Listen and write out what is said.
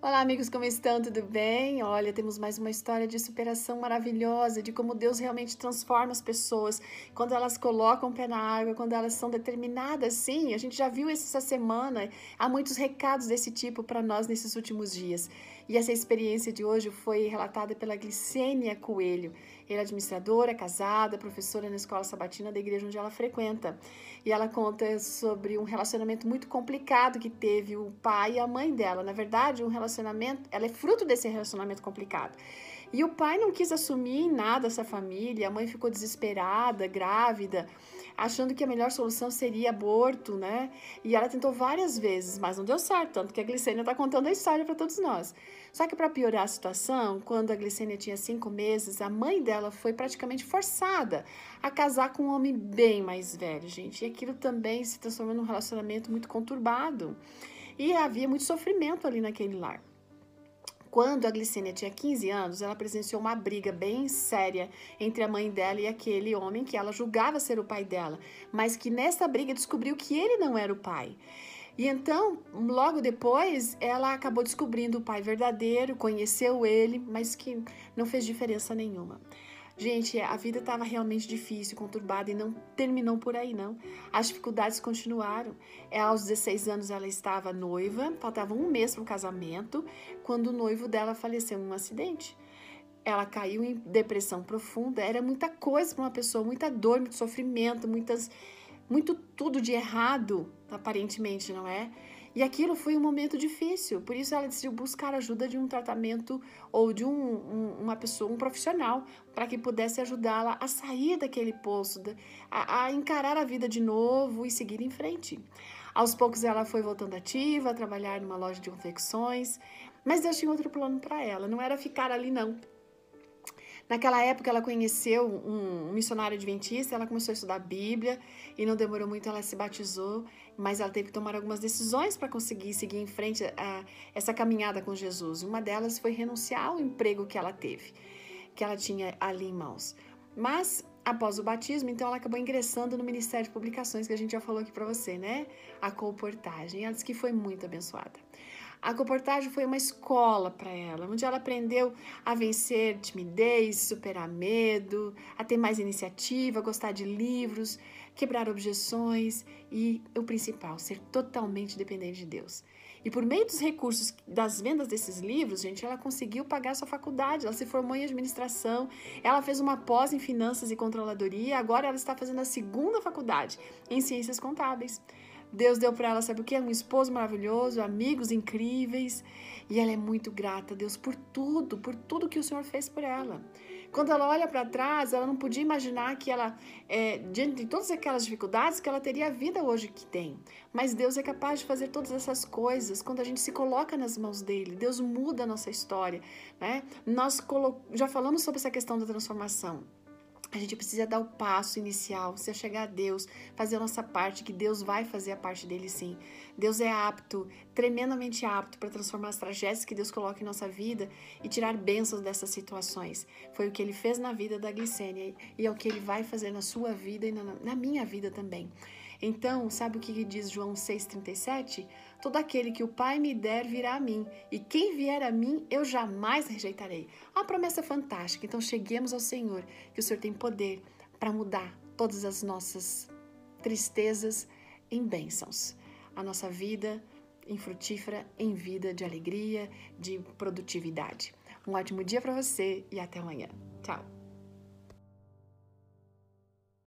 Olá, amigos, como estão? Tudo bem? Olha, temos mais uma história de superação maravilhosa, de como Deus realmente transforma as pessoas quando elas colocam o pé na água, quando elas são determinadas. Sim, a gente já viu isso essa semana. Há muitos recados desse tipo para nós nesses últimos dias. E essa experiência de hoje foi relatada pela Glicênia Coelho. Ela é administradora, casada, professora na escola sabatina da igreja onde ela frequenta. E ela conta sobre um relacionamento muito complicado que teve o pai e a mãe dela. Na verdade, um relacionamento, ela é fruto desse relacionamento complicado. E o pai não quis assumir nada essa família, a mãe ficou desesperada, grávida, achando que a melhor solução seria aborto, né? E ela tentou várias vezes, mas não deu certo, tanto que a Glicênia está contando a história para todos nós. Só que para piorar a situação, quando a Glicênia tinha cinco meses, a mãe dela foi praticamente forçada a casar com um homem bem mais velho, gente. E aquilo também se transformou num relacionamento muito conturbado. E havia muito sofrimento ali naquele lar. Quando a Glicênia tinha 15 anos, ela presenciou uma briga bem séria entre a mãe dela e aquele homem que ela julgava ser o pai dela, mas que nessa briga descobriu que ele não era o pai. E então, logo depois, ela acabou descobrindo o pai verdadeiro, conheceu ele, mas que não fez diferença nenhuma. Gente, a vida estava realmente difícil, conturbada e não terminou por aí, não. As dificuldades continuaram. É, aos 16 anos ela estava noiva, faltava um mês para o casamento, quando o noivo dela faleceu em um acidente. Ela caiu em depressão profunda, era muita coisa para uma pessoa, muita dor, muito sofrimento, muitas, muito tudo de errado, aparentemente, não é? E aquilo foi um momento difícil, por isso ela decidiu buscar ajuda de um tratamento ou de um, um, uma pessoa, um profissional, para que pudesse ajudá-la a sair daquele poço, a, a encarar a vida de novo e seguir em frente. Aos poucos ela foi voltando ativa, a trabalhar numa loja de confecções, mas Deus tinha outro plano para ela, não era ficar ali não. Naquela época, ela conheceu um missionário adventista, ela começou a estudar a Bíblia e não demorou muito, ela se batizou, mas ela teve que tomar algumas decisões para conseguir seguir em frente a essa caminhada com Jesus. Uma delas foi renunciar ao emprego que ela teve, que ela tinha ali em mãos. Mas após o batismo, então ela acabou ingressando no Ministério de Publicações, que a gente já falou aqui para você, né? A comportagem. Ela disse que foi muito abençoada. A comportagem foi uma escola para ela, onde ela aprendeu a vencer timidez, superar medo, a ter mais iniciativa, gostar de livros, quebrar objeções e, o principal, ser totalmente dependente de Deus. E por meio dos recursos das vendas desses livros, gente, ela conseguiu pagar sua faculdade, ela se formou em administração, ela fez uma pós em finanças e controladoria, agora ela está fazendo a segunda faculdade em ciências contábeis. Deus deu para ela, sabe o que? Um esposo maravilhoso, amigos incríveis. E ela é muito grata a Deus por tudo, por tudo que o Senhor fez por ela. Quando ela olha para trás, ela não podia imaginar que ela, é, diante de todas aquelas dificuldades, que ela teria a vida hoje que tem. Mas Deus é capaz de fazer todas essas coisas quando a gente se coloca nas mãos dele. Deus muda a nossa história. Né? Nós já falamos sobre essa questão da transformação. A gente precisa dar o passo inicial, se chegar a Deus, fazer a nossa parte, que Deus vai fazer a parte dele sim. Deus é apto, tremendamente apto para transformar as tragédias que Deus coloca em nossa vida e tirar bênçãos dessas situações. Foi o que ele fez na vida da Glicênia e é o que ele vai fazer na sua vida e na, na minha vida também. Então, sabe o que diz João 6,37? Todo aquele que o Pai me der virá a mim, e quem vier a mim eu jamais rejeitarei. Uma promessa fantástica. Então, cheguemos ao Senhor, que o Senhor tem poder para mudar todas as nossas tristezas em bênçãos. A nossa vida infrutífera em vida de alegria, de produtividade. Um ótimo dia para você e até amanhã. Tchau!